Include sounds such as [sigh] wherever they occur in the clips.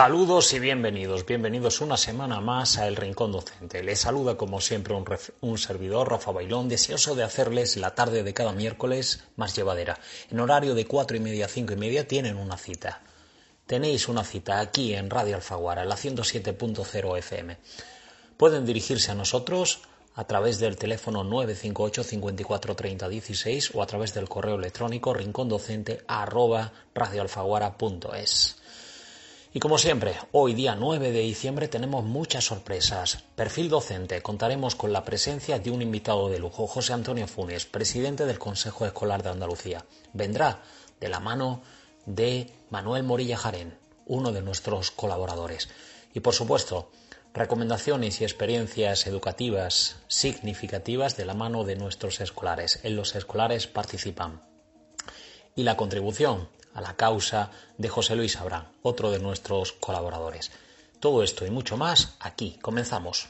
Saludos y bienvenidos, bienvenidos una semana más a El Rincón Docente. Les saluda como siempre un, servidor, Rafa Bailón, deseoso de hacerles la tarde de cada miércoles más llevadera. En horario de cuatro y media a cinco y media tienen una cita. Tenéis una cita aquí en Radio Alfaguara, la 107.0 FM. Pueden dirigirse a nosotros a través del teléfono 958 54 30 16 o a través del correo electrónico rincondocente radioalfaguara.es. Y como siempre, hoy día 9 de diciembre tenemos muchas sorpresas. Perfil docente, contaremos con la presencia de un invitado de lujo, José Antonio Funes, presidente del Consejo Escolar de Andalucía. Vendrá de la mano de Manuel Morilla Jarén, uno de nuestros colaboradores. Y por supuesto, recomendaciones y experiencias educativas significativas de la mano de nuestros escolares. En los escolares participan. Y la contribución a la causa de José Luis Abrán, otro de nuestros colaboradores. Todo esto y mucho más aquí. Comenzamos.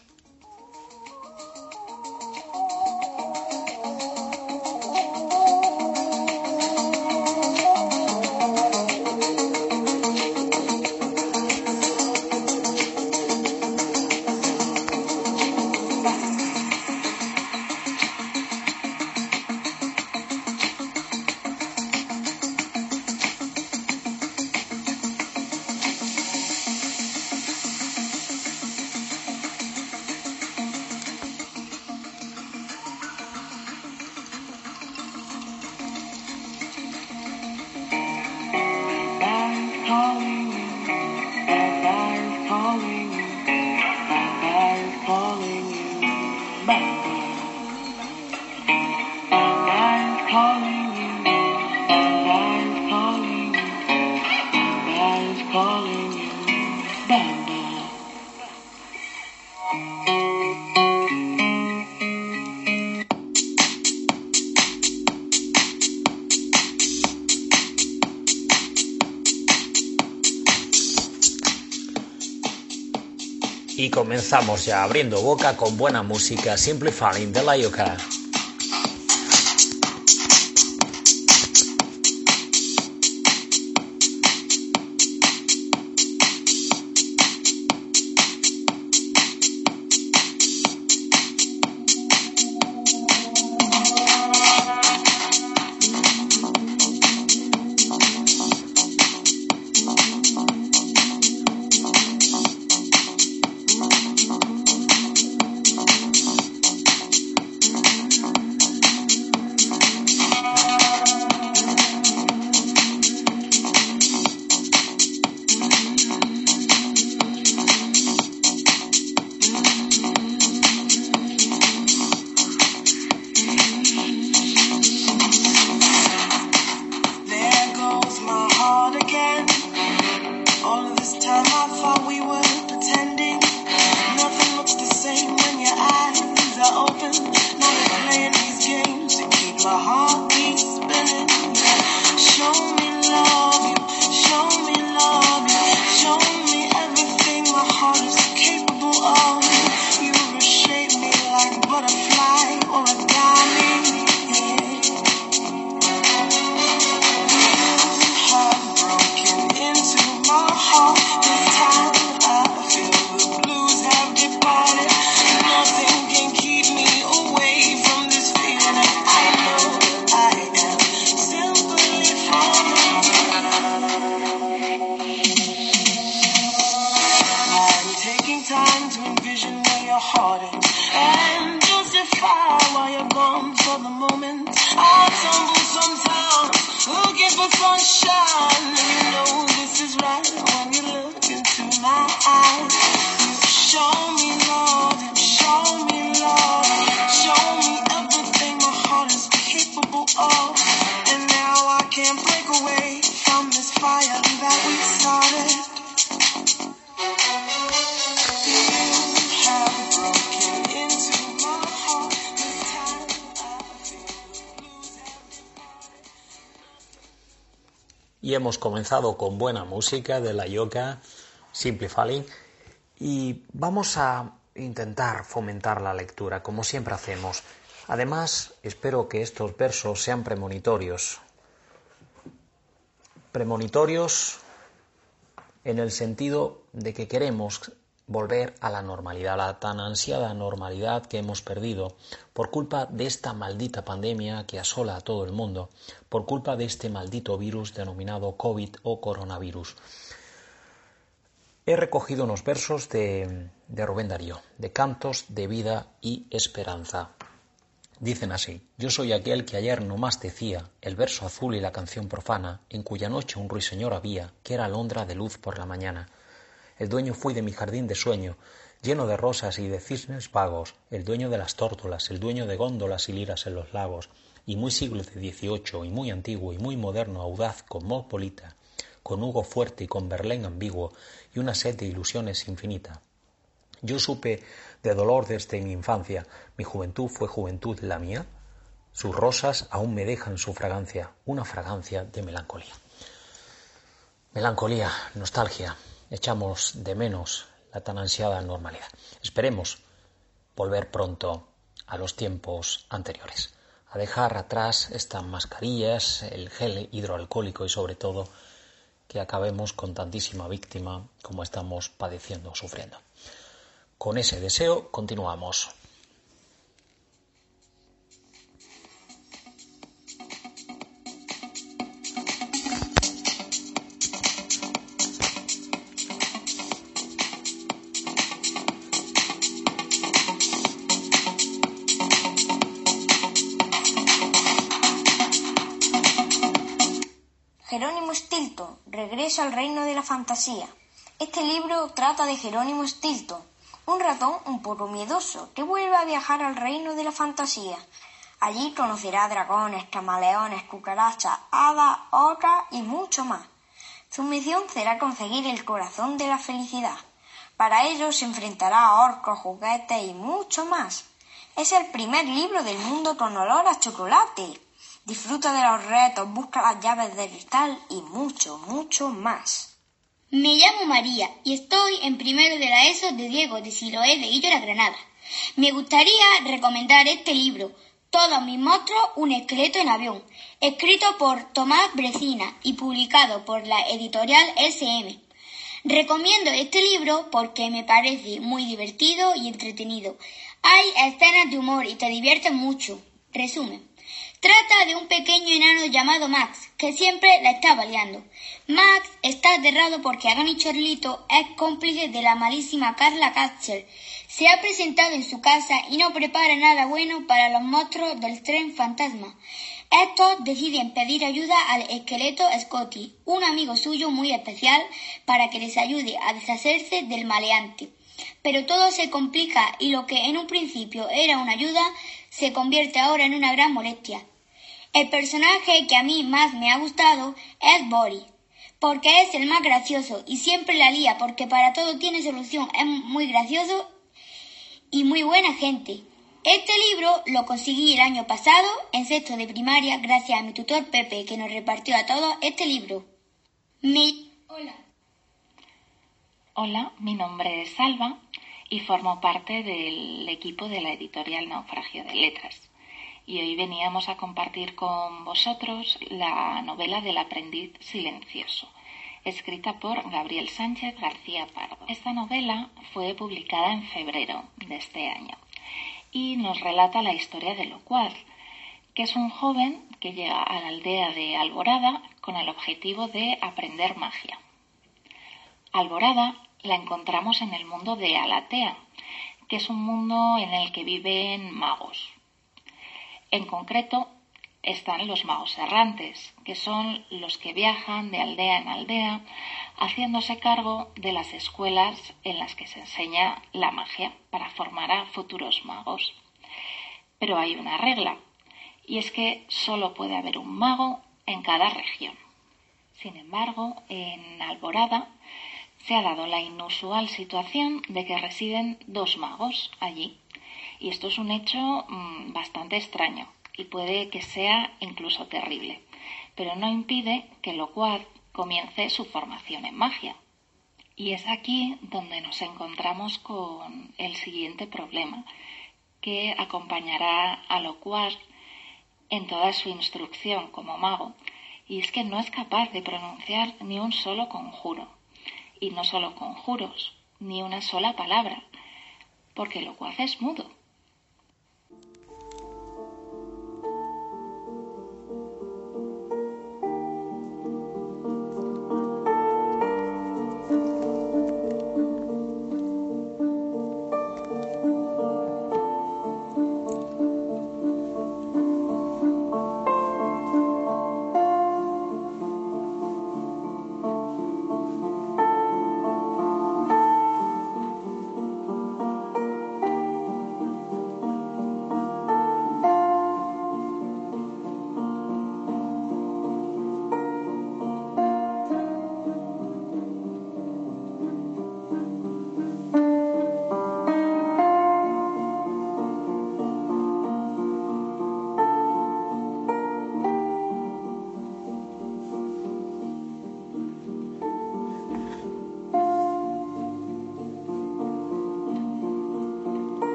Y comenzamos ya abriendo boca con buena música, Simply Falling de la. Y hemos comenzado con buena música de la yoga Simple Falling y vamos a intentar fomentar la lectura como siempre hacemos. Además, espero que estos versos sean premonitorios. Premonitorios en el sentido de que queremos volver a la normalidad, la tan ansiada normalidad que hemos perdido por culpa de esta maldita pandemia que asola a todo el mundo, por culpa de este maldito virus denominado COVID o coronavirus. He recogido unos versos de, de Rubén Darío, de Cantos de Vida y Esperanza. Dicen así, yo soy aquel que ayer no más decía el verso azul y la canción profana, en cuya noche un ruiseñor había, que era alondra de luz por la mañana el dueño fui de mi jardín de sueño, lleno de rosas y de cisnes vagos, el dueño de las tórtolas, el dueño de góndolas y liras en los lagos, y muy siglo de XVIII, y muy antiguo, y muy moderno, audaz, cosmopolita, con Hugo fuerte y con Berlén ambiguo, y una sed de ilusiones infinita. Yo supe de dolor desde mi infancia, mi juventud fue juventud la mía, sus rosas aún me dejan su fragancia, una fragancia de melancolía. Melancolía, nostalgia, echamos de menos la tan ansiada normalidad. Esperemos volver pronto a los tiempos anteriores, a dejar atrás estas mascarillas, el gel hidroalcohólico y sobre todo que acabemos con tantísima víctima como estamos padeciendo o sufriendo. Con ese deseo continuamos. Jerónimo Stilton, Regreso al reino de la fantasía. Este libro trata de Jerónimo Stilton, un ratón un poco miedoso que vuelve a viajar al reino de la fantasía. Allí conocerá dragones, camaleones, cucarachas, hadas, otras y mucho más. Su misión será conseguir el corazón de la felicidad. Para ello se enfrentará a orcos, juguetes y mucho más. Es el primer libro del mundo con olor a chocolate. Disfruta de los retos, busca las llaves de cristal y mucho, mucho más. Me llamo María y estoy en primero de la ESO de Diego de Siloé de la Granada. Me gustaría recomendar este libro, Todos mis monstruos, un esqueleto en avión, escrito por Tomás Brecina y publicado por la editorial SM. Recomiendo este libro porque me parece muy divertido y entretenido. Hay escenas de humor y te diviertes mucho. Resumen. Trata de un pequeño enano llamado Max, que siempre la está baleando. Max está aterrado porque Agani Chorlito es cómplice de la malísima Carla Katzel. Se ha presentado en su casa y no prepara nada bueno para los monstruos del tren fantasma. Estos deciden pedir ayuda al esqueleto Scotty, un amigo suyo muy especial, para que les ayude a deshacerse del maleante. Pero todo se complica y lo que en un principio era una ayuda se convierte ahora en una gran molestia. El personaje que a mí más me ha gustado es Boris, porque es el más gracioso y siempre la lía porque para todo tiene solución, es muy gracioso y muy buena gente. Este libro lo conseguí el año pasado en sexto de primaria gracias a mi tutor Pepe que nos repartió a todos este libro. Mi... Hola. Hola, mi nombre es Salva y formo parte del equipo de la editorial Naufragio de Letras y hoy veníamos a compartir con vosotros la novela del aprendiz silencioso, escrita por Gabriel Sánchez García Pardo. Esta novela fue publicada en febrero de este año y nos relata la historia de Locuaz, que es un joven que llega a la aldea de Alborada con el objetivo de aprender magia. Alborada la encontramos en el mundo de Alatea, que es un mundo en el que viven magos, en concreto, están los magos errantes, que son los que viajan de aldea en aldea, haciéndose cargo de las escuelas en las que se enseña la magia para formar a futuros magos. Pero hay una regla, y es que solo puede haber un mago en cada región. Sin embargo, en Alborada se ha dado la inusual situación de que residen dos magos allí y esto es un hecho mm, bastante extraño y puede que sea incluso terrible, pero no impide que Locuaz comience su formación en magia. Y es aquí donde nos encontramos con el siguiente problema que acompañará a Locuaz en toda su instrucción como mago, y es que no es capaz de pronunciar ni un solo conjuro. y no solo conjuros, ni una sola palabra, porque lo cual es mudo.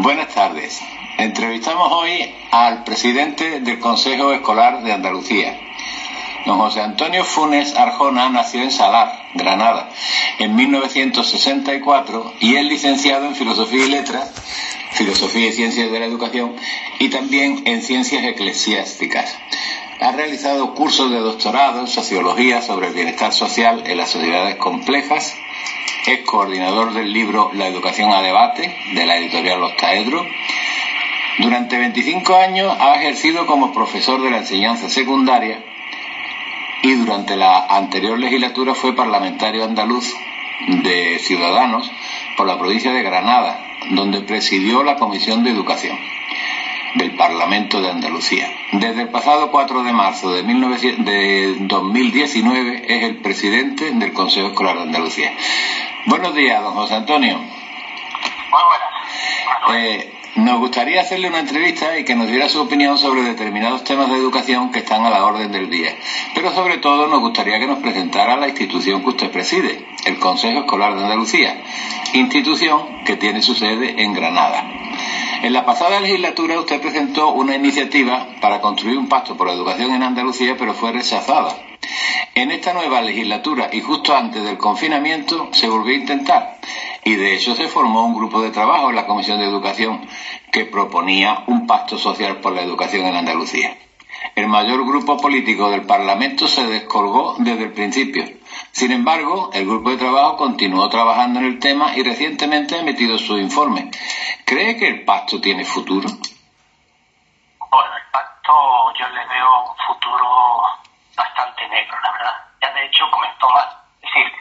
Buenas tardes. Entrevistamos hoy al presidente del Consejo Escolar de Andalucía. Don José Antonio Funes Arjona nació en Salar, Granada, en 1964 y es licenciado en Filosofía y Letras, Filosofía y Ciencias de la Educación y también en Ciencias Eclesiásticas. Ha realizado cursos de doctorado en Sociología sobre el bienestar social en las sociedades complejas es coordinador del libro La educación a debate de la editorial Los Taedros. Durante 25 años ha ejercido como profesor de la enseñanza secundaria y durante la anterior legislatura fue parlamentario andaluz de Ciudadanos por la provincia de Granada, donde presidió la Comisión de Educación del Parlamento de Andalucía. Desde el pasado 4 de marzo de, de 2019 es el presidente del Consejo Escolar de Andalucía. Buenos días, don José Antonio. Muy buenas. Eh, nos gustaría hacerle una entrevista y que nos diera su opinión sobre determinados temas de educación que están a la orden del día. Pero sobre todo nos gustaría que nos presentara la institución que usted preside, el Consejo Escolar de Andalucía, institución que tiene su sede en Granada. En la pasada legislatura usted presentó una iniciativa para construir un pacto por la educación en Andalucía, pero fue rechazada. En esta nueva legislatura y justo antes del confinamiento se volvió a intentar y de hecho se formó un grupo de trabajo en la Comisión de Educación que proponía un pacto social por la educación en Andalucía. El mayor grupo político del Parlamento se descolgó desde el principio. Sin embargo, el grupo de trabajo continuó trabajando en el tema y recientemente ha emitido su informe. ¿Cree que el pacto tiene futuro? Bueno, el pacto yo le veo futuro bastante negro, la verdad. Ya de hecho comentó mal. Es decir,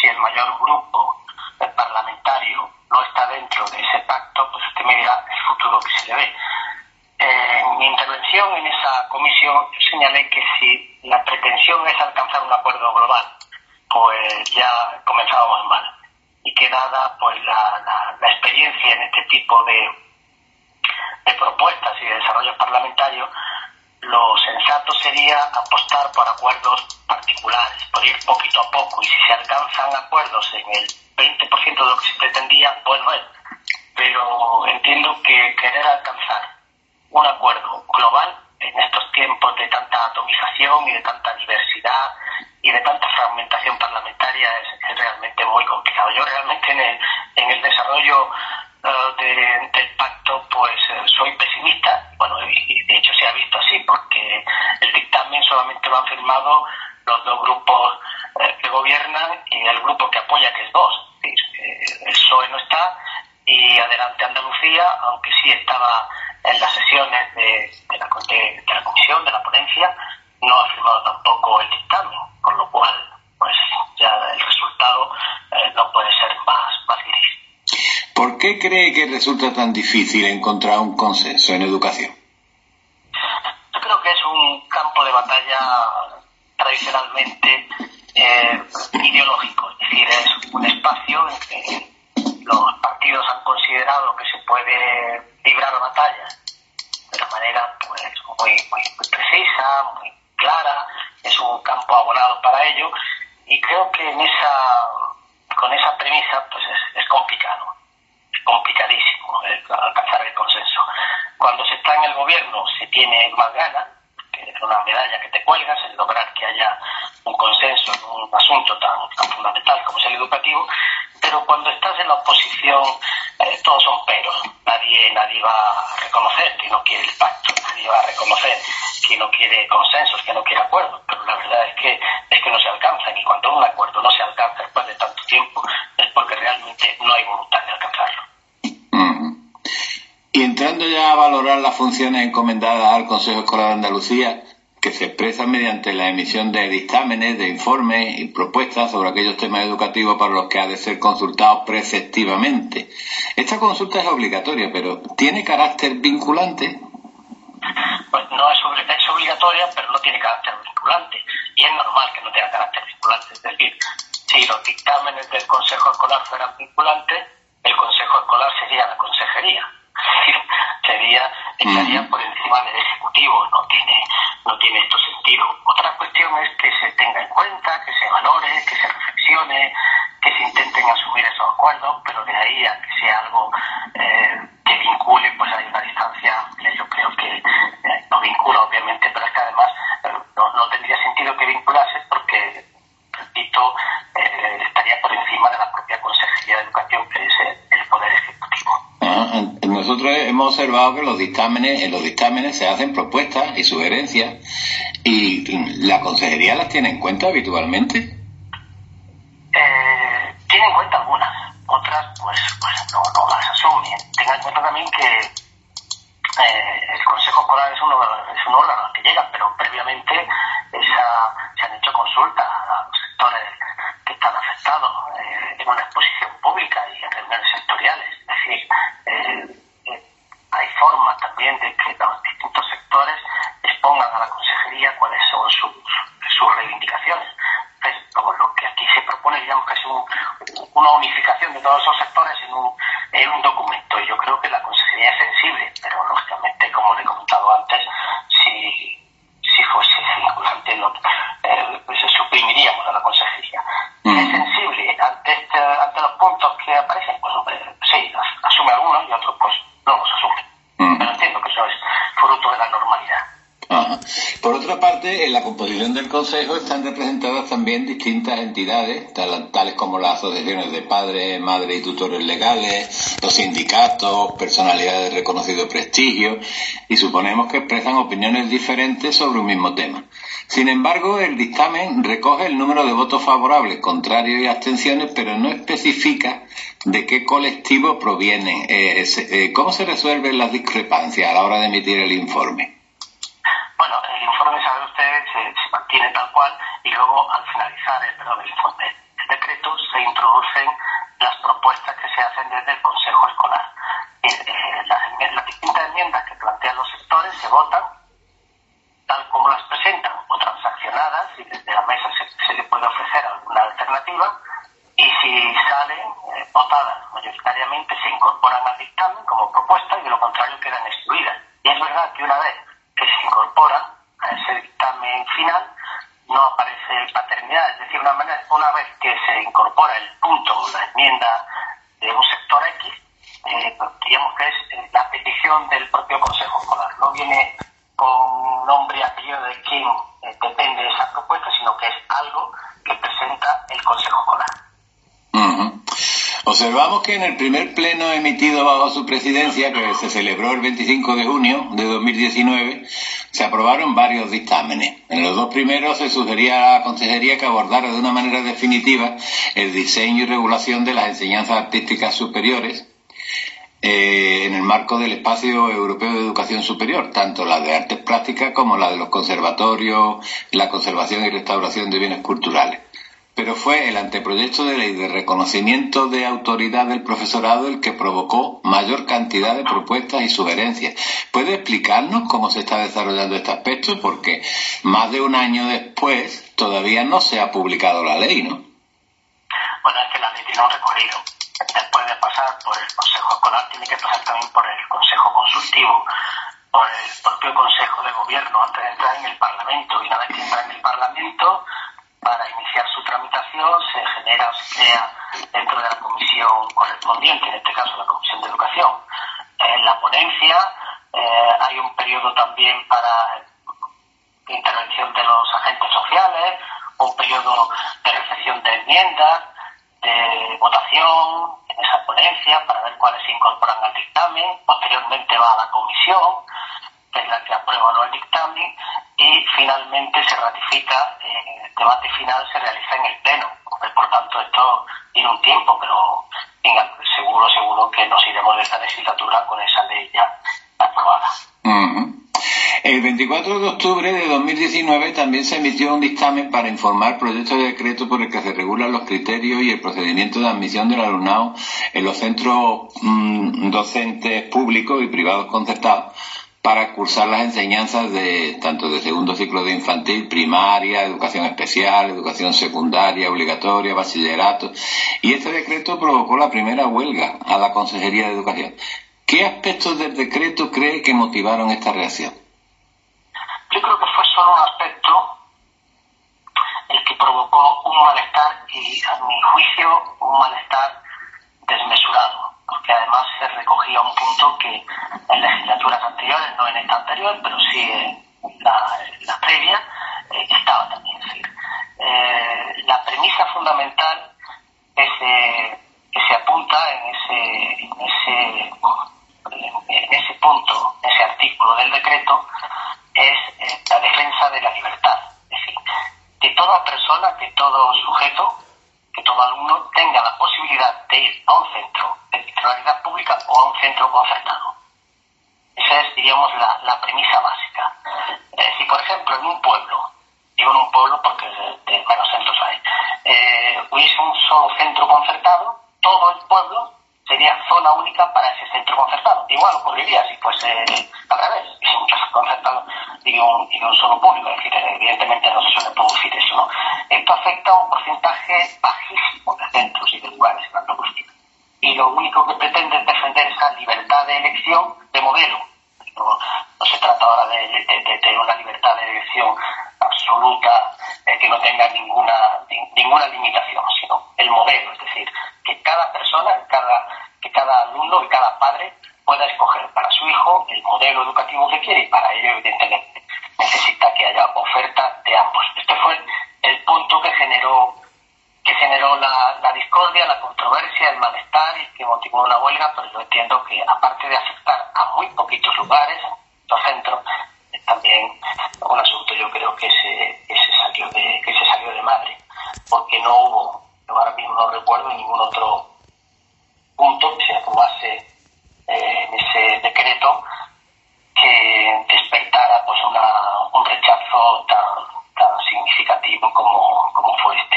si el mayor grupo parlamentario no está dentro de ese pacto, pues usted me dirá el futuro que se le ve. En mi intervención en esa comisión yo señalé que si la pretensión es alcanzar un acuerdo global, pues ya comenzábamos mal. Y que dada pues la, la experiencia en este tipo de, de propuestas y de desarrollos parlamentarios, lo sensato sería por acuerdos particulares, por ir poquito a poco, y si se alcanzan acuerdos en el cree que resulta tan difícil encontrar un consenso en educación? Yo creo que es un campo de batalla tradicionalmente eh, ideológico, es decir, es un espacio en que los partidos han considerado que se puede librar batallas de una manera pues muy, muy, precisa, muy clara, es un campo abonado para ello. Y creo que en esa con esa premisa pues es, complicado, complicadísimo alcanzar el consenso. Cuando se está en el gobierno se tiene más ganas, una medalla que te cuelgas, el lograr que haya un consenso en un asunto tan, tan fundamental como es el educativo, pero cuando estás en la oposición eh, todos son peros. Nadie, nadie va a reconocer que no quiere el pacto, nadie va a reconocer que no quiere consensos, que no quiere acuerdos, pero la verdad es que, es que no se alcanzan y cuando un acuerdo no se alcanza después de tanto tiempo es porque realmente no hay voluntad de alcanzarlo. Y entrando ya a valorar las funciones encomendadas al Consejo Escolar de Andalucía, que se expresan mediante la emisión de dictámenes, de informes y propuestas sobre aquellos temas educativos para los que ha de ser consultado preceptivamente. Esta consulta es obligatoria, pero ¿tiene carácter vinculante? Pues no es, es obligatoria, pero no tiene carácter vinculante. Y es normal que no tenga carácter vinculante. Es decir, si los dictámenes del Consejo Escolar fueran vinculantes, el Consejo Escolar sería la consejería sería estaría por encima del ejecutivo no tiene no tiene esto sentido. Otra cuestión es que se tenga en cuenta que se valore que se reflexione que se intenten asumir esos acuerdos pero de ahí a que sea algo eh, que vincule pues hay una distancia que yo creo que eh, no vincula obviamente pero es que además eh, no, tendría sentido que vinculase porque repito estaría por encima de la propia consejería de educación que es el poder ejecutivo ah, nosotros hemos observado que los dictámenes, en los dictámenes se hacen propuestas y sugerencias y la consejería las tiene en cuenta habitualmente. Eh, tiene en cuenta algunas, otras pues, pues no, no las asume. Tenga en cuenta también que eh, el Consejo Escolar es, uno, es un órgano al que llega, pero previamente esa, se han hecho consultas a los sectores que están afectados eh, en una exposición pública y en reuniones sectoriales. Es decir, eh, hay formas también de que los distintos sectores expongan a la consejería cuáles son sus, sus reivindicaciones. Entonces, como lo que aquí se propone, digamos que es una unificación de todos esos sectores en un, en un documento. Y yo creo que la consejería es sensible, pero lógicamente, como le he comentado antes, si, si fuese vinculante, eh, pues suprimiríamos a la consejería. Es sensible ante, este, ante los puntos que aparecen, pues sí, asume algunos y otros pues no los asume. Pero entiendo que eso es fruto de la normalidad. Por otra parte, en la composición del Consejo están representadas también distintas entidades, tales como las asociaciones de padres, madres y tutores legales, los sindicatos, personalidades de reconocido prestigio, y suponemos que expresan opiniones diferentes sobre un mismo tema. Sin embargo, el dictamen recoge el número de votos favorables, contrarios y abstenciones, pero no especifica de qué colectivo provienen. Eh, eh, ¿Cómo se resuelven las discrepancias a la hora de emitir el informe? Bueno, el informe, sabe usted, se, mantiene tal cual y luego al finalizar el, perdón, el informe, el decreto, se introducen las propuestas que se hacen desde el Consejo Escolar. Eh, las, las distintas enmiendas que plantean los sectores se votan tal como las presentan o transaccionadas y desde la mesa se, le puede ofrecer alguna alternativa y si salen eh, votadas mayoritariamente se incorporan al dictamen como propuesta y de lo contrario quedan excluidas. Y es verdad que una vez que se incorporan a ese dictamen final no aparece paternidad, es decir, una, manera, una vez que se incorpora el punto o la enmienda de un sector X, eh, digamos que es eh, la petición del propio Consejo Escolar, no viene con nombre y apellido de quién eh, depende de esa propuesta, sino que es algo que presenta el Consejo Escolar. Observamos que en el primer pleno emitido bajo su presidencia, que se celebró el 25 de junio de 2019, se aprobaron varios dictámenes. En los dos primeros se sugería a la Consejería que abordara de una manera definitiva el diseño y regulación de las enseñanzas artísticas superiores eh, en el marco del espacio europeo de educación superior, tanto la de artes plásticas como la de los conservatorios, la conservación y restauración de bienes culturales. Pero fue el anteproyecto de ley de reconocimiento de autoridad del profesorado el que provocó mayor cantidad de propuestas y sugerencias. ¿Puede explicarnos cómo se está desarrollando este aspecto? Porque más de un año después todavía no se ha publicado la ley, ¿no? Bueno, es que la ley tiene un recorrido después de pasar por el Consejo Escolar, tiene que pasar también por el Consejo Consultivo, por el propio Consejo de Gobierno, antes de entrar en el Parlamento. Y una vez que entra en el Parlamento, para iniciar su tramitación, se genera se crea dentro de la comisión correspondiente, en este caso la Comisión de Educación. En la ponencia eh, hay un periodo también para intervención de los agentes sociales, un periodo de recepción de enmiendas, de votación en esa ponencia para ver cuáles se incorporan al dictamen. Posteriormente va a la comisión, es la que aprueba no el dictamen, y finalmente se ratifica, eh, el debate final se realiza en el Pleno. Por tanto, esto tiene un tiempo, pero seguro, seguro que nos iremos de esta legislatura con esa ley ya aprobada. El 24 de octubre de 2019 también se emitió un dictamen para informar proyecto de decreto por el que se regulan los criterios y el procedimiento de admisión del alumnado en los centros mm, docentes públicos y privados concertados para cursar las enseñanzas de tanto de segundo ciclo de infantil, primaria, educación especial, educación secundaria, obligatoria, bachillerato. Y este decreto provocó la primera huelga a la Consejería de Educación. ¿Qué aspectos del decreto cree que motivaron esta reacción? Yo creo que fue solo un aspecto el que provocó un malestar y, a mi juicio, un malestar desmesurado, además se recogía un punto que en legislaturas anteriores, no en esta anterior, pero sí en la, previa, eh, estaba también. Eh, la premisa fundamental se, que se apunta en ese, en ese, en ese punto, ese artículo del decreto, es eh, la defensa de la libertad. Es decir, que toda persona, que todo sujeto, que todo alumno tenga la posibilidad de ir a un centro de titularidad pública o a un centro concertado. Esa es, diríamos, la, premisa básica. Eh, si, por ejemplo, en un pueblo, digo en un pueblo porque de, menos centros hay, eh, hubiese un solo centro concertado, todo el pueblo sería zona única para ese centro concertado. Igual ocurriría si fuese al revés, [laughs] un concertado y un, un solo público. Es decir, evidentemente no se suele producir eso. ¿no? Esto afecta a un porcentaje bajísimo de centros y de lugares Andalucía. Y lo único que pretende es defender esa libertad de elección de modelo. No, se trata ahora de, tener una libertad de elección absoluta eh, que no tenga ninguna, ninguna limitación, sino el modelo, es decir, que cada persona, cada, que cada alumno y cada padre pueda escoger para su hijo el modelo educativo que quiere. Y para ello, evidentemente, necesita que haya oferta de ambos. Este fue el punto que generó que generó la, la, discordia, la controversia, el malestar y que motivó una huelga, pero yo entiendo que aparte de afectar a muy poquitos lugares, los centros, es también un asunto yo creo que se, que salió de, que se salió de madre, porque no hubo yo ahora mismo no recuerdo ningún otro punto que se aprobase eh, en ese decreto que despertara pues un rechazo tan, significativo como, fue este.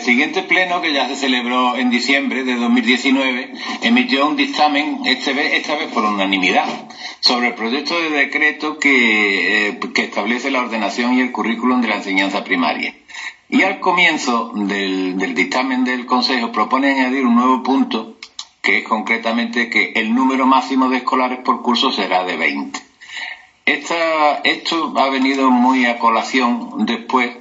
El siguiente pleno, que ya se celebró en diciembre de 2019, emitió un dictamen, esta vez, esta vez por unanimidad, sobre el proyecto de decreto eh, que establece la ordenación y el currículum de la enseñanza primaria. Y al comienzo del, dictamen del Consejo propone añadir un nuevo punto, que es concretamente que el número máximo de escolares por curso será de 20. esto ha venido muy a colación después,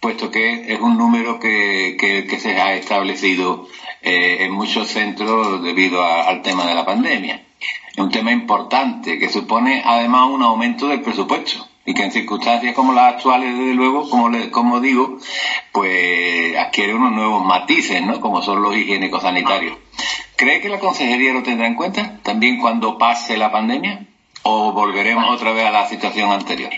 puesto que es un número que, se ha establecido eh, en muchos centros debido al tema de la pandemia. Es un tema importante que supone además un aumento del presupuesto y que en circunstancias como las actuales, desde luego, como, como digo, pues adquiere unos nuevos matices, ¿no? Como son los higiénicos sanitarios. ¿Cree que la consejería lo tendrá en cuenta también cuando pase la pandemia? ¿O volveremos otra vez a la situación anterior?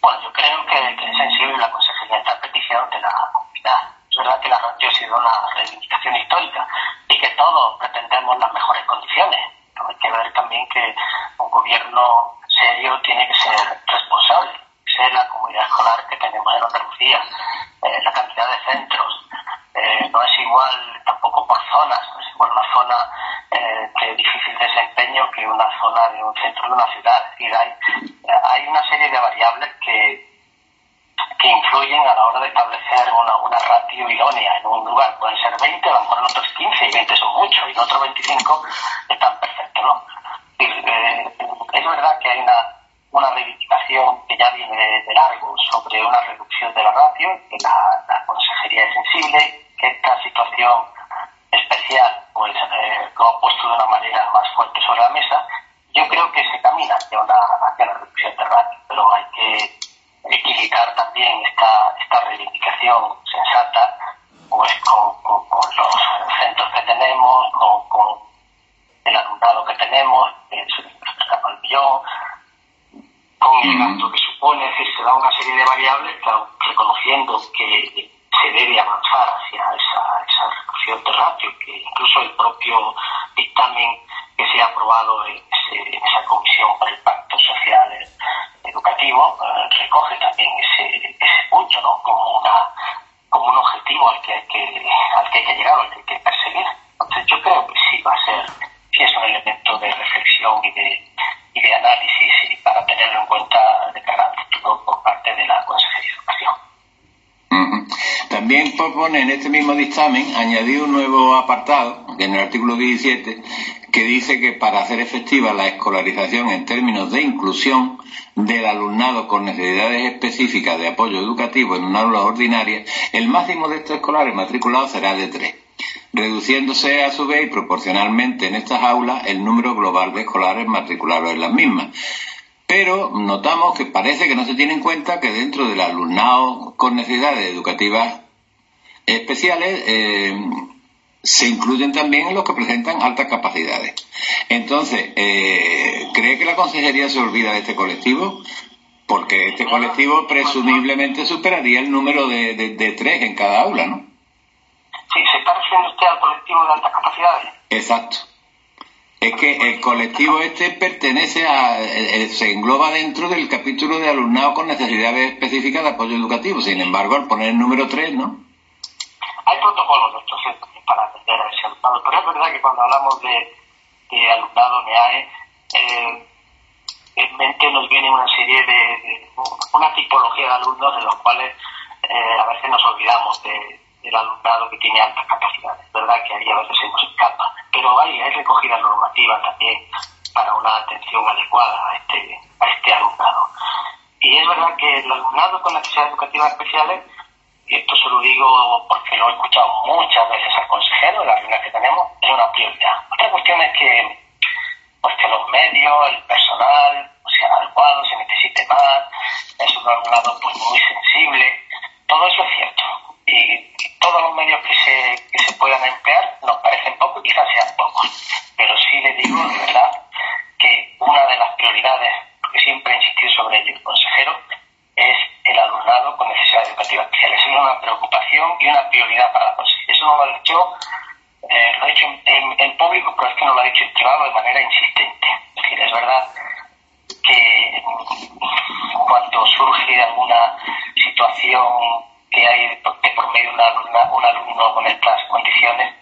Bueno, yo creo que, es sensible la consejería esta petición de la comunidad. Es verdad que la radio ha sido una reivindicación histórica y que todos pretendemos las mejores condiciones. Pero hay que ver también que un gobierno serio tiene que ser responsable. Ser la comunidad escolar que tenemos en Andalucía, eh, la cantidad de centros. Eh, no es igual tampoco por zonas, no es igual una zona eh, de difícil desempeño que una zona de un centro de una ciudad. Es decir, hay, hay una serie de variables que, que influyen a la hora de establecer una, una ratio idónea en un lugar. Pueden ser 20, a lo mejor en otros 15 y 20 son muchos y en otros 25 están perfectos, ¿no? Eh, es verdad que hay una, una reivindicación que ya viene de, largo sobre una reducción de la ratio, que la, la consejería es sensible, que esta situación especial pues eh, lo ha puesto de una manera más fuerte sobre la mesa. Yo creo que se camina hacia una, hacia la reducción de ratio, pero hay que equilibrar también esta, esta reivindicación sensata pues con, con, los centros que tenemos, con, con el alumnado que tenemos, el millón, con el gasto que supone, es decir, se da una serie de variables, reconociendo que se debe avanzar hacia esa, esa reducción de ratio, que incluso el propio dictamen que se ha aprobado en, esa comisión por el pacto social educativo eh, recoge también ese, ese punto, ¿no? Como una como un objetivo al que hay que, al que hay que llegar, al que hay que perseguir. Entonces yo creo que sí va a ser sí es un elemento de reflexión y de, y de análisis y para tenerlo en cuenta de cara al futuro por parte de la Consejería de Educación. También propone en este mismo dictamen añadir un nuevo apartado, en el artículo 17, que dice que para hacer efectiva la escolarización en términos de inclusión del alumnado con necesidades específicas de apoyo educativo en una aula ordinaria, el máximo de estos escolares matriculados será de tres reduciéndose a su vez proporcionalmente en estas aulas el número global de escolares matriculados en las mismas. Pero notamos que parece que no se tiene en cuenta que dentro del alumnado con necesidades educativas especiales eh, se incluyen también los que presentan altas capacidades. Entonces, eh, ¿cree que la consejería se olvida de este colectivo? Porque este colectivo presumiblemente superaría el número de, de tres en cada aula, ¿no? Sí, ¿se está refiriendo usted al colectivo de altas capacidades? Exacto. Es que el colectivo este pertenece a, se engloba dentro del capítulo de alumnado con necesidades específicas de apoyo educativo. Sin embargo, al poner el número 3, ¿no? Hay protocolos de estos para atender a ese alumnado, pero es verdad que cuando hablamos de, de alumnado NEAE, eh, en mente nos viene una serie de, una tipología de alumnos de los cuales eh, a veces nos olvidamos de, del alumnado que tiene altas capacidades. Es verdad que ahí a veces se nos escapa, pero hay, recogida normativa también para una atención adecuada a este, a este alumnado. Y es verdad que el alumnado con necesidades educativas especiales, y esto se lo digo porque lo he escuchado muchas veces al consejero en las reuniones que tenemos, es una prioridad. Otra cuestión es que, pues que los medios, el personal, sean adecuados, se necesite más, es un alumnado pues muy sensible, todo eso es cierto. Y todos los medios que se, que se puedan emplear nos parecen pocos, quizás sean pocos. Pero sí le digo, de verdad, que una de las prioridades, porque siempre he insistido sobre ello el consejero, es el alumnado con necesidades educativas especiales. Es una preocupación y una prioridad para la consejería. Eso no lo ha dicho, eh, lo ha dicho en, público, pero es que no lo ha dicho en privado de manera insistente. Es decir, es verdad que cuando surge alguna situación que hay de por un alumno con estas condiciones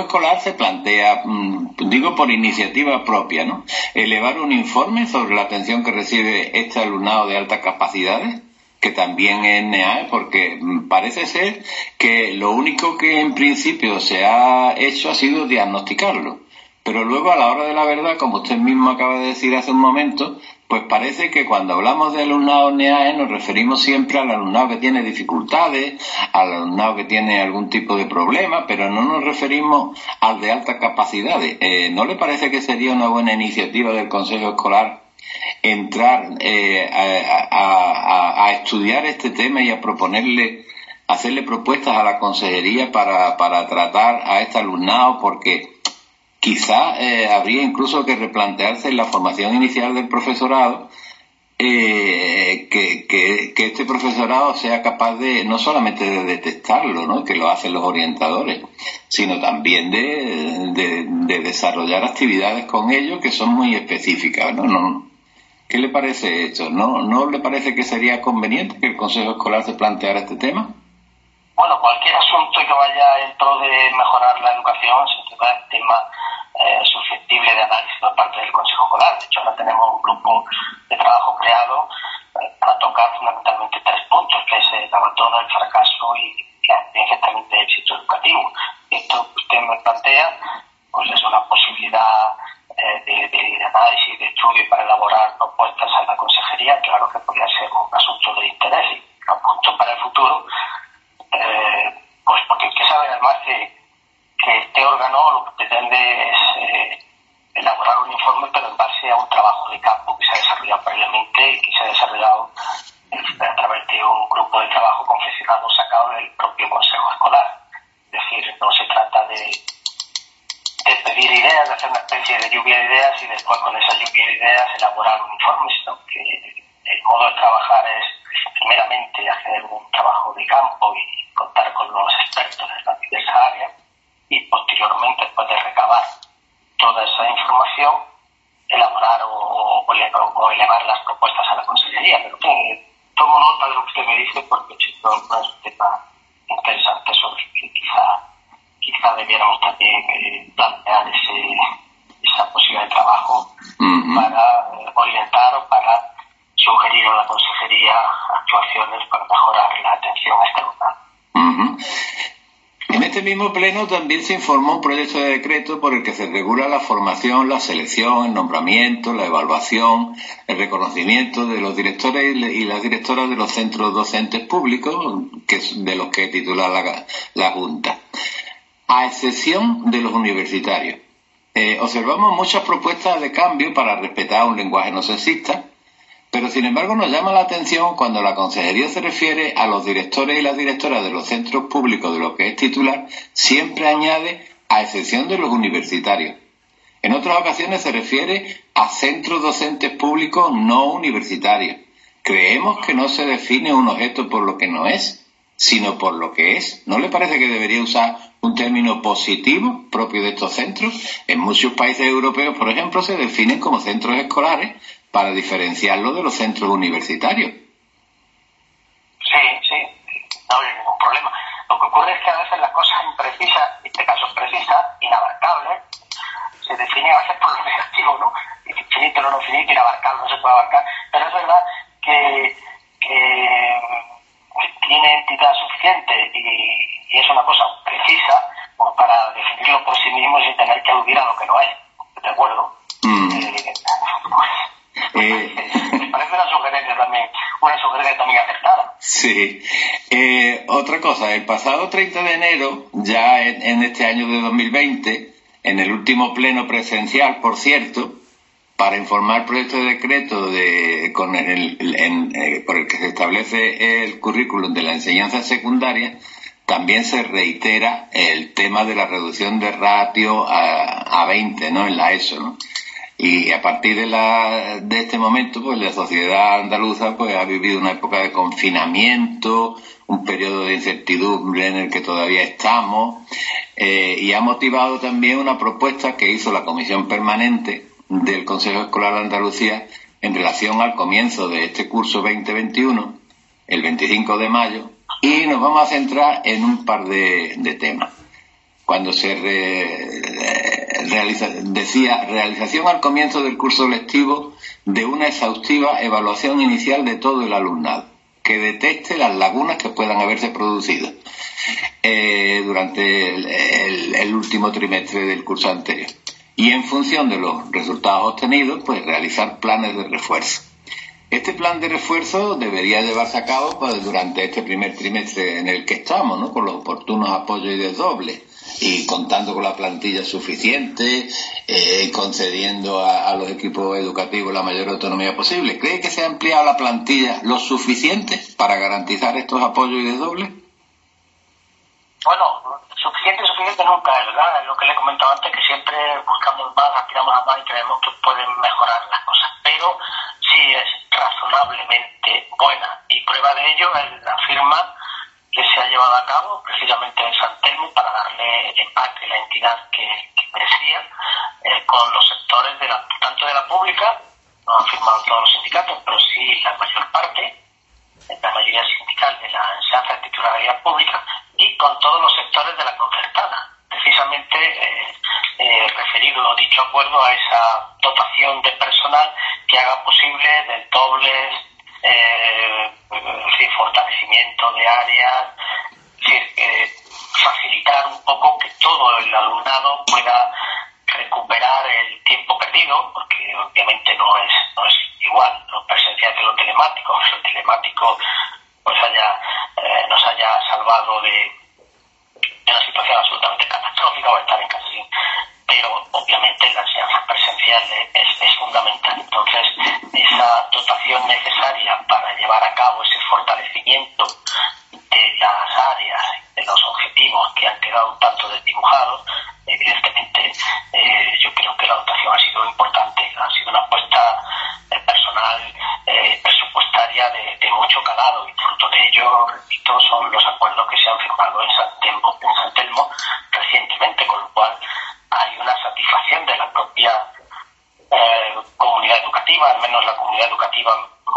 Escolar se plantea, mm, digo por iniciativa propia, ¿no? Elevar un informe sobre la atención que recibe este alumnado de altas capacidades, que también es NEAE, porque parece ser que lo único que en principio se ha hecho ha sido diagnosticarlo. Pero luego, a la hora de la verdad, como usted mismo acaba de decir hace un momento, pues parece que cuando hablamos de alumnado NEAE nos referimos siempre al alumnado que tiene dificultades, al alumnado que tiene algún tipo de problema, pero no nos referimos al de altas capacidades. Eh, ¿No le parece que sería una buena iniciativa del Consejo Escolar entrar eh, a, estudiar este tema y a proponerle, hacerle propuestas a la consejería para, para tratar a este alumnado? Porque quizá eh, habría incluso que replantearse en la formación inicial del profesorado eh, que, este profesorado sea capaz de no solamente de detectarlo, ¿no? que lo hacen los orientadores, sino también de, desarrollar actividades con ellos que son muy específicas. ¿no? No, ¿Qué le parece esto? ¿No, ¿No le parece que sería conveniente que el Consejo Escolar se planteara este tema? Bueno, cualquier asunto que vaya dentro de mejorar la educación, se trata el tema eh, susceptible de análisis por parte del Consejo Escolar. De hecho, ahora tenemos un grupo de trabajo creado eh, para tocar fundamentalmente tres puntos, que es el abandono, el fracaso y la también de éxito educativo. Esto que usted me plantea, pues es una posibilidad eh, de, de, análisis, de estudio para elaborar propuestas a la consejería. Claro que podría ser un asunto de interés y un punto para el futuro. pues porque hay que saber además que que este órgano lo que pretende es eh, elaborar un informe, pero en base a un trabajo de campo que se ha desarrollado previamente y que se ha desarrollado a través de un grupo de trabajo confeccionado sacado del propio Consejo Escolar. Es decir, no se trata de, de pedir ideas, de hacer una especie de lluvia de ideas y después con esa lluvia de ideas elaborar un informe, sino que el modo de trabajar es primeramente hacer un trabajo de campo y contar con los expertos de la diversas áreas y posteriormente, después de recabar toda esa información, elaborar o, o, elevar las propuestas a la Consejería. Pero tomo nota de lo que usted me dice porque es un tema interesante sobre el que quizá, quizá debiéramos también eh, plantear ese, esa posibilidad de trabajo para eh, orientar o para sugerir a la Consejería actuaciones para mejorar la atención a este. En este mismo pleno también se informó un proyecto de decreto por el que se regula la formación, la selección, el nombramiento, la evaluación, el reconocimiento de los directores y las directoras de los centros docentes públicos, que de los que titula la, Junta, a excepción de los universitarios. Eh, observamos muchas propuestas de cambio para respetar un lenguaje no sexista, pero sin embargo nos llama la atención cuando la consejería se refiere a los directores y las directoras de los centros públicos de lo que es titular, siempre añade a excepción de los universitarios. En otras ocasiones se refiere a centros docentes públicos no universitarios. Creemos que no se define un objeto por lo que no es, sino por lo que es. ¿No le parece que debería usar un término positivo propio de estos centros? En muchos países europeos, por ejemplo, se definen como centros escolares para diferenciarlo de los centros universitarios. Sí, sí, no hay ningún problema. Lo que ocurre es que a veces las cosas imprecisas, en este caso precisas, inabarcables, se definen a veces por lo [laughs] negativo, ¿no? Finito, no, no finito, inabarcable, no se puede abarcar. Pero es verdad que, que tiene entidad suficiente y, es una cosa precisa para definirlo por sí mismo sin tener que aludir a lo que no es. ¿De acuerdo? Mm. Eh, pues, Me parece una sugerencia también, una sugerencia también acertada. Sí. Eh, otra cosa, el pasado 30 de enero, ya en, este año de 2020, en el último pleno presencial, por cierto, para informar proyecto de decreto de, con el, eh, por el que se establece el currículum de la enseñanza secundaria, también se reitera el tema de la reducción de ratio a, a 20, ¿no? En la ESO, ¿no? Y a partir de, la, de este momento, pues la sociedad andaluza pues, ha vivido una época de confinamiento, un periodo de incertidumbre en el que todavía estamos, eh, y ha motivado también una propuesta que hizo la Comisión Permanente del Consejo Escolar de Andalucía en relación al comienzo de este curso 2021, el 25 de mayo, y nos vamos a centrar en un par de, temas. Cuando se decía realización al comienzo del curso lectivo de una exhaustiva evaluación inicial de todo el alumnado. que detecte las lagunas que puedan haberse producido eh, durante el, último trimestre del curso anterior. Y en función de los resultados obtenidos, pues realizar planes de refuerzo. Este plan de refuerzo debería llevarse a cabo pues, durante este primer trimestre en el que estamos, ¿no? con los oportunos apoyos y desdobles y contando con la plantilla suficiente, eh, concediendo a, los equipos educativos la mayor autonomía posible. ¿Cree que se ha ampliado la plantilla lo suficiente para garantizar estos apoyos y desdobles? Bueno, suficiente, suficiente nunca es, ¿verdad? Es lo que le he comentado antes, que siempre buscamos más, aspiramos a más y creemos que pueden mejorar las cosas. Pero sí es razonablemente buena. Y prueba de ello es la firma que se ha llevado a cabo precisamente en San Telmo para darle empate y la entidad que, merecía eh, con los sectores de la, tanto de la pública, no han firmado todos los sindicatos, pero sí la mayor parte, la mayoría sindical de la enseñanza de titularidad pública y con todos los sectores de la concertada. Precisamente eh, eh, referido dicho acuerdo a esa dotación de personal que haga posible del doble eh, fortalecimiento de áreas, eh, facilitar un poco que todo el alumnado pueda recuperar el tiempo perdido, porque obviamente no es, no es igual lo presencial que lo telemático, [laughs] lo telemático pues haya, eh, nos haya salvado de, de, una situación absolutamente catastrófica o estar en casa pero obviamente la enseñanza presencial es, es fundamental. Entonces, esa dotación necesaria para llevar a cabo ese fortalecimiento de las áreas, de los objetivos que han quedado tanto desdibujados, evidentemente eh, yo creo que la dotación ha sido importante, ha sido una apuesta personal, eh, presupuestaria de, de, mucho calado y fruto de ello, repito, son los acuerdos que se han firmado en San Telmo, en San Telmo recientemente, con lo cual hay una satisfacción de la propia eh, comunidad educativa, al menos la comunidad educativa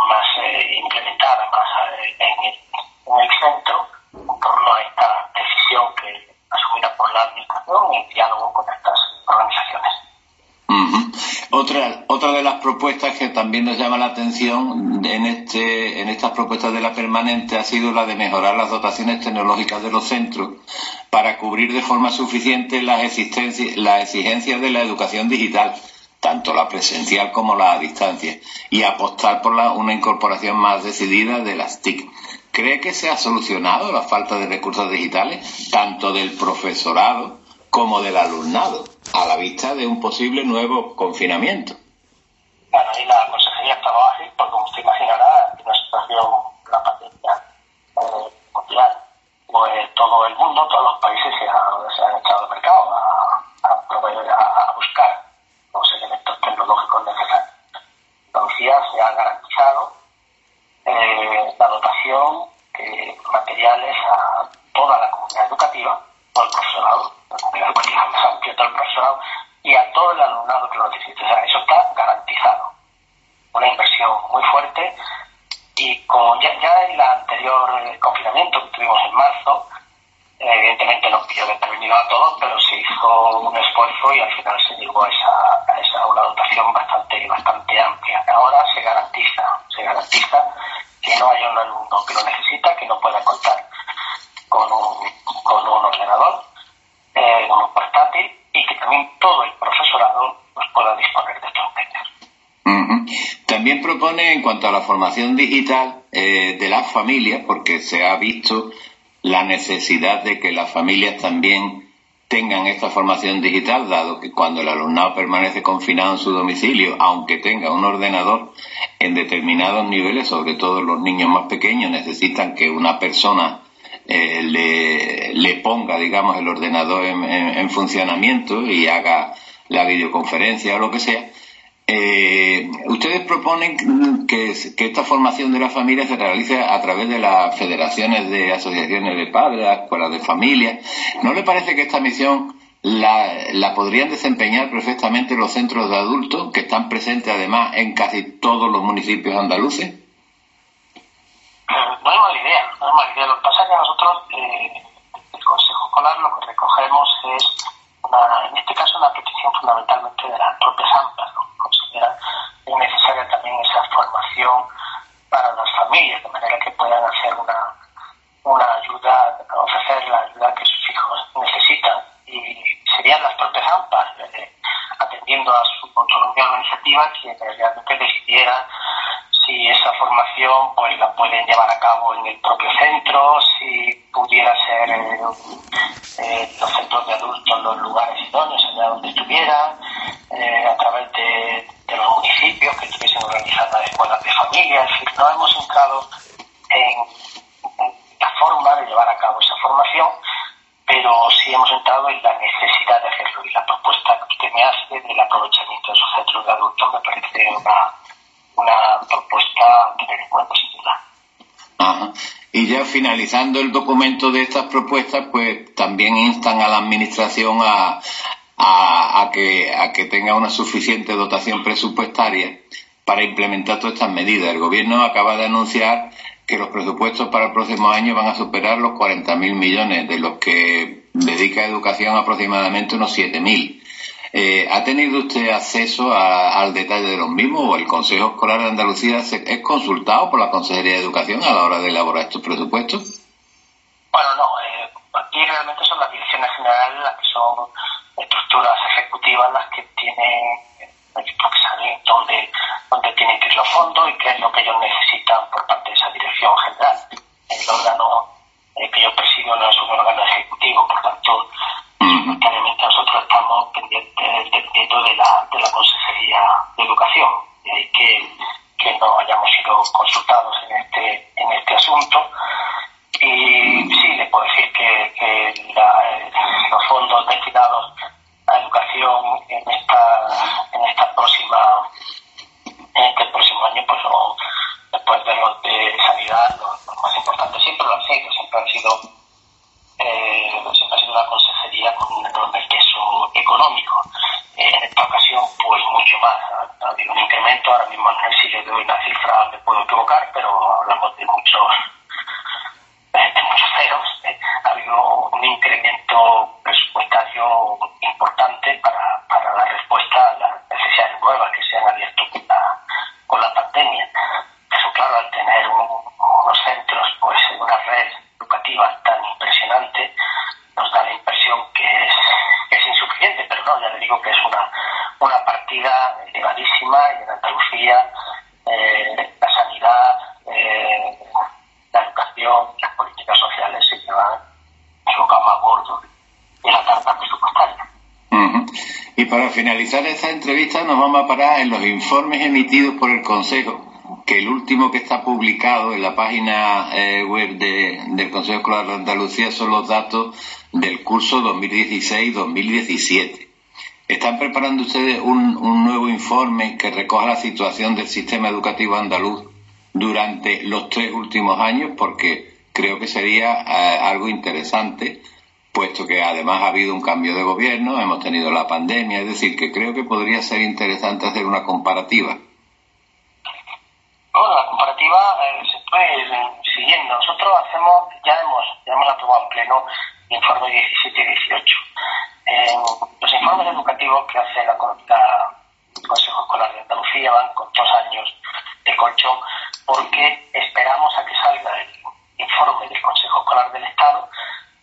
más eh, implementada, más eh, en, el, centro, en torno a esta decisión que asumida por la administración y diálogo con estas organizaciones. [laughs] Otra, otra de las propuestas que también nos llama la atención en, este, en estas propuestas de la permanente ha sido la de mejorar las dotaciones tecnológicas de los centros para cubrir de forma suficiente las, las exigencias de la educación digital, tanto la presencial como la a distancia, y apostar por una incorporación más decidida de las TIC. ¿Cree que se ha solucionado la falta de recursos digitales, tanto del profesorado como del alumnado, a la vista de un posible nuevo confinamiento? Bueno, ahí la consejería estaba ágil, porque como usted imaginará, en una situación, la pandemia eh, pues todo el mundo, todos los países se, han echado al mercado a, a, buscar los elementos tecnológicos necesarios. Andalucía se ha garantizado eh, la dotación de materiales a toda la comunidad educativa, todo el profesorado, la comunidad educativa más amplia, todo el profesorado, y a todo el alumnado que lo necesite. O sea, eso está garantizado. Una inversión muy fuerte y con ya, ya el anterior eh, confinamiento que tuvimos en marzo, eh, evidentemente no quiero determinado a todos, pero se hizo un esfuerzo y al final se llegó a esa, a esa una dotación bastante, bastante amplia. Ahora se garantiza, se garantiza que no haya un alumno que lo necesita, que no pueda contar con un, con un ordenador, eh, un portátil y que también todo el profesorado pues, pueda disponer de estos medios. También propone, en cuanto a la formación digital eh, de las familias, porque se ha visto la necesidad de que las familias también tengan esta formación digital, dado que cuando el alumnado permanece confinado en su domicilio, aunque tenga un ordenador, en determinados niveles, sobre todo los niños más pequeños, necesitan que una persona eh, le, ponga, digamos, el ordenador en funcionamiento y haga la videoconferencia o lo que sea, eh, ustedes proponen que, esta formación de la familia se realice a través de las federaciones de asociaciones de padres, escuelas de familia. ¿No le parece que esta misión la, podrían desempeñar perfectamente los centros de adultos que están presentes además en casi todos los municipios andaluces? Eh, no es mala idea, no es mala idea. Lo que pasa es que nosotros, eh, el Consejo Escolar, lo que recogemos es, una, en este caso, una petición fundamentalmente de las propias AMPAs, ¿no? consideran necesaria también esa formación para las familias, de manera que puedan hacer una, una ayuda, ofrecer la ayuda que sus hijos necesitan y serían las propias AMPAs, eh, atendiendo a su autonomía organizativa, quienes realmente decidieran si esa formación pues la pueden llevar a cabo en el propio centro, si pudiera ser eh, los centros de adultos los lugares idóneos, allá donde estuvieran, eh, a través de, los municipios que estuviesen organizadas escuelas de familia, es decir, no hemos entrado en la forma de llevar a cabo esa formación pero sí hemos entrado en la necesidad de hacerlo y la propuesta que me hace del aprovechamiento de esos centros de adultos me parece una una propuesta a tener en cuenta sin duda. Y ya finalizando el documento de estas propuestas, pues también instan a la Administración a, a, que, a que tenga una suficiente dotación presupuestaria para implementar todas estas medidas. El Gobierno acaba de anunciar que los presupuestos para el próximo año van a superar los 40.000 millones, de los que dedica a educación aproximadamente unos 7.000. Eh, ¿Ha tenido usted acceso al detalle de los mismos o el Consejo Escolar de Andalucía es consultado por la Consejería de Educación a la hora de elaborar estos presupuestos? Bueno, no. Eh, aquí realmente son las direcciones generales las que son estructuras ejecutivas las que tienen que saber dónde, dónde tienen que ir los fondos y qué es lo que ellos necesitan por parte de esa dirección general. El órgano eh, que yo presido no es un órgano ejecutivo, por tanto, [clears throat] simultáneamente nosotros estamos pendientes, dependiendo de la, de la Consejería de Educación. Que, que no hayamos sido consultados en este, en este asunto. Y sí, le puedo decir que, que los fondos destinados a educación en esta, en esta próxima, en este próximo año, pues después de los de sanidad, los, más importantes siempre lo han sido, siempre han sido eh, siempre ha sido una consejería con un enorme peso económico. Eh, en esta ocasión, pues mucho más. Ha, habido un incremento, ahora mismo no sé si le doy una cifra, me puedo equivocar, pero hablamos de muchos, finalizar esta entrevista nos vamos a parar en los informes emitidos por el Consejo que el último que está publicado en la página eh, web del Consejo Escolar de Andalucía son los datos del curso 2016-2017. ¿Están preparando ustedes un, nuevo informe que recoja la situación del sistema educativo andaluz durante los tres últimos años? Porque creo que sería eh, algo interesante, puesto que además ha habido un cambio de gobierno, hemos tenido la pandemia, es decir, que creo que podría ser interesante hacer una comparativa. Bueno, la comparativa eh, se puede siguiendo. Nosotros hacemos, ya hemos, ya hemos aprobado en pleno informe 17 y 18. los informes educativos que hace la, el Consejo Escolar de Andalucía van con dos años de colchón porque esperamos a que salga el informe del Consejo Escolar del Estado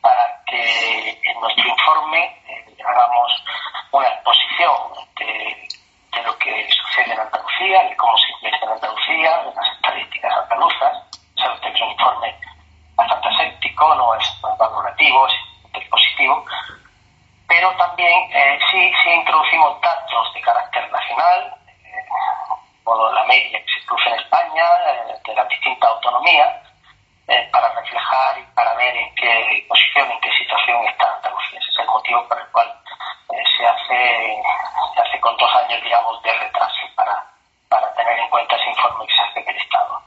para que en nuestro informe eh, hagamos una exposición de de lo que sucede en Andalucía, de cómo se invierte en Andalucía, de las estadísticas andaluzas. Sabe usted que es un informe bastante aséptico, no es, valorativo, es positivo. Pero también eh, sí, sí introducimos datos de carácter nacional, eh, como la media que se produce en España, eh, de las distintas autonomías, eh, para reflejar y para ver en qué posición, en qué situación está Andalucía. Ese es el motivo por el cual eh, se, hace, se hace con dos años, digamos, de retraso para, para tener en cuenta ese informe que se hace del Estado.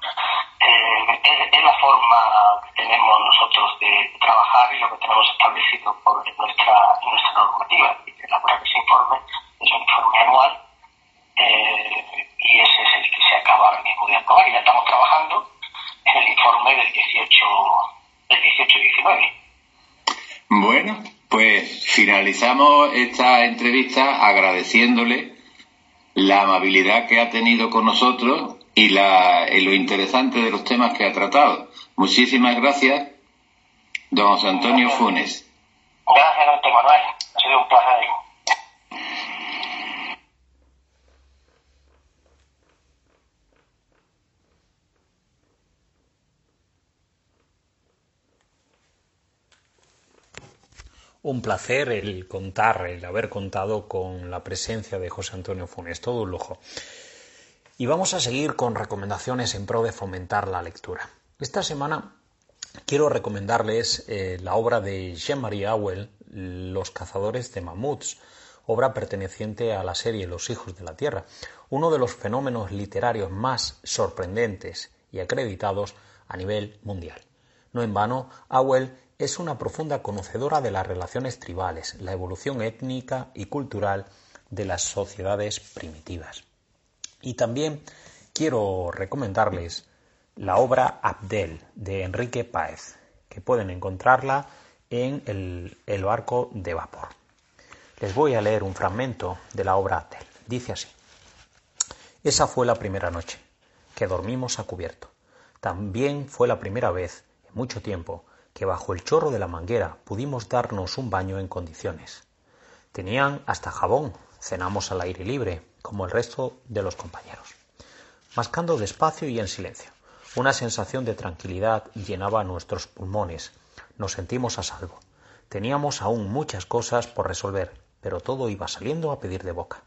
Eh, es, la forma que tenemos nosotros de trabajar y lo que tenemos establecido por nuestra, nuestra normativa, elaborar ese informe. Es un informe anual y ese es el que se acaba ahora mismo de aprobar y ya estamos trabajando en el informe del 18 del 18-19. Bueno, pues finalizamos esta entrevista agradeciéndole la amabilidad que ha tenido con nosotros y, la, lo interesante de los temas que ha tratado. Muchísimas gracias, don Antonio Funes. Gracias, don Manuel. Ha sido un placer. Un placer el contar, el haber contado con la presencia de José Antonio Funes, todo un lujo. Y vamos a seguir con recomendaciones en pro de fomentar la lectura. Esta semana quiero recomendarles eh, la obra de Jean-Marie Auel, Los cazadores de mamuts, obra perteneciente a la serie Los hijos de la tierra, uno de los fenómenos literarios más sorprendentes y acreditados a nivel mundial. No en vano, Auel es una profunda conocedora de las relaciones tribales, la evolución étnica y cultural de las sociedades primitivas. Y también quiero recomendarles la obra Abdel de Enrique Páez, que pueden encontrarla en el, el barco de vapor. Les voy a leer un fragmento de la obra Abdel. Dice así. Esa fue la primera noche que dormimos a cubierto. También fue la primera vez en mucho tiempo que bajo el chorro de la manguera pudimos darnos un baño en condiciones. Tenían hasta jabón, cenamos al aire libre, como el resto de los compañeros. Mascando despacio y en silencio. Una sensación de tranquilidad llenaba nuestros pulmones. Nos sentimos a salvo. Teníamos aún muchas cosas por resolver, pero todo iba saliendo a pedir de boca.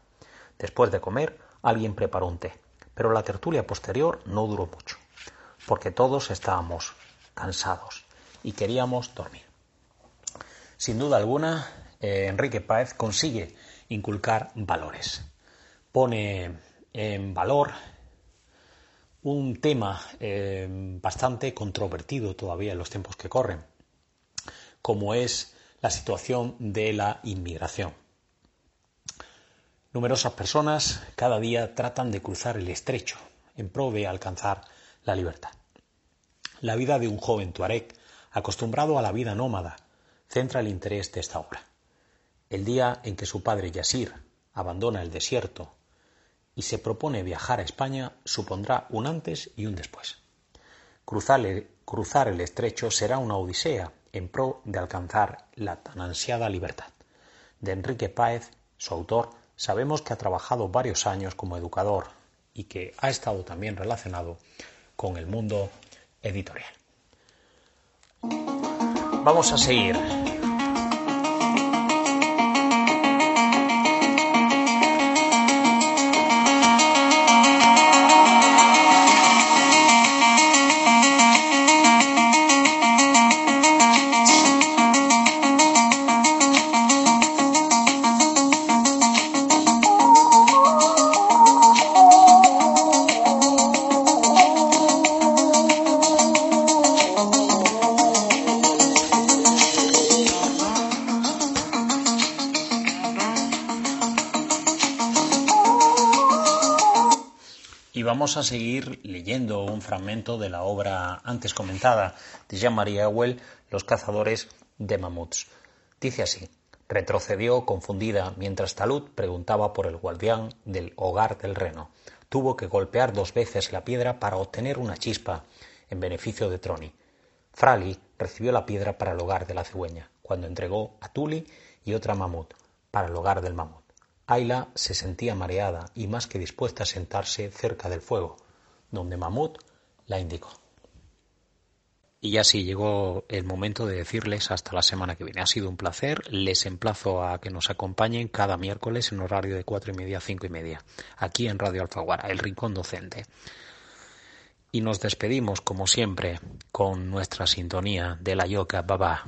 Después de comer, alguien preparó un té, pero la tertulia posterior no duró mucho, porque todos estábamos cansados y queríamos dormir. Sin duda alguna, eh, Enrique Páez consigue inculcar valores. Pone en valor un tema eh, bastante controvertido todavía en los tiempos que corren, como es la situación de la inmigración. Numerosas personas cada día tratan de cruzar el estrecho en pro de alcanzar la libertad. La vida de un joven tuareg, acostumbrado a la vida nómada, centra el interés de esta obra. El día en que su padre Yasir abandona el desierto y se propone viajar a España supondrá un antes y un después. Cruzar el, estrecho será una odisea en pro de alcanzar la tan ansiada libertad. De Enrique Páez, su autor, sabemos que ha trabajado varios años como educador y que ha estado también relacionado con el mundo editorial. Vamos a seguir vamos a seguir leyendo un fragmento de la obra antes comentada de Jean-Marie Ewell, Los cazadores de mamuts. Dice así: Retrocedió confundida mientras Talud preguntaba por el guardián del hogar del reno. Tuvo que golpear dos veces la piedra para obtener una chispa en beneficio de Troni. Frali recibió la piedra para el hogar de la cigüeña, cuando entregó a Tuli y otra mamut para el hogar del mamut. Ayla se sentía mareada y más que dispuesta a sentarse cerca del fuego, donde Mahmud la indicó. Y así llegó el momento de decirles hasta la semana que viene. Ha sido un placer. Les emplazo a que nos acompañen cada miércoles en horario de cuatro y media a cinco y media, aquí en Radio Alfaguara, el Rincón Docente. Y nos despedimos, como siempre, con nuestra sintonía de la Yoka Baba.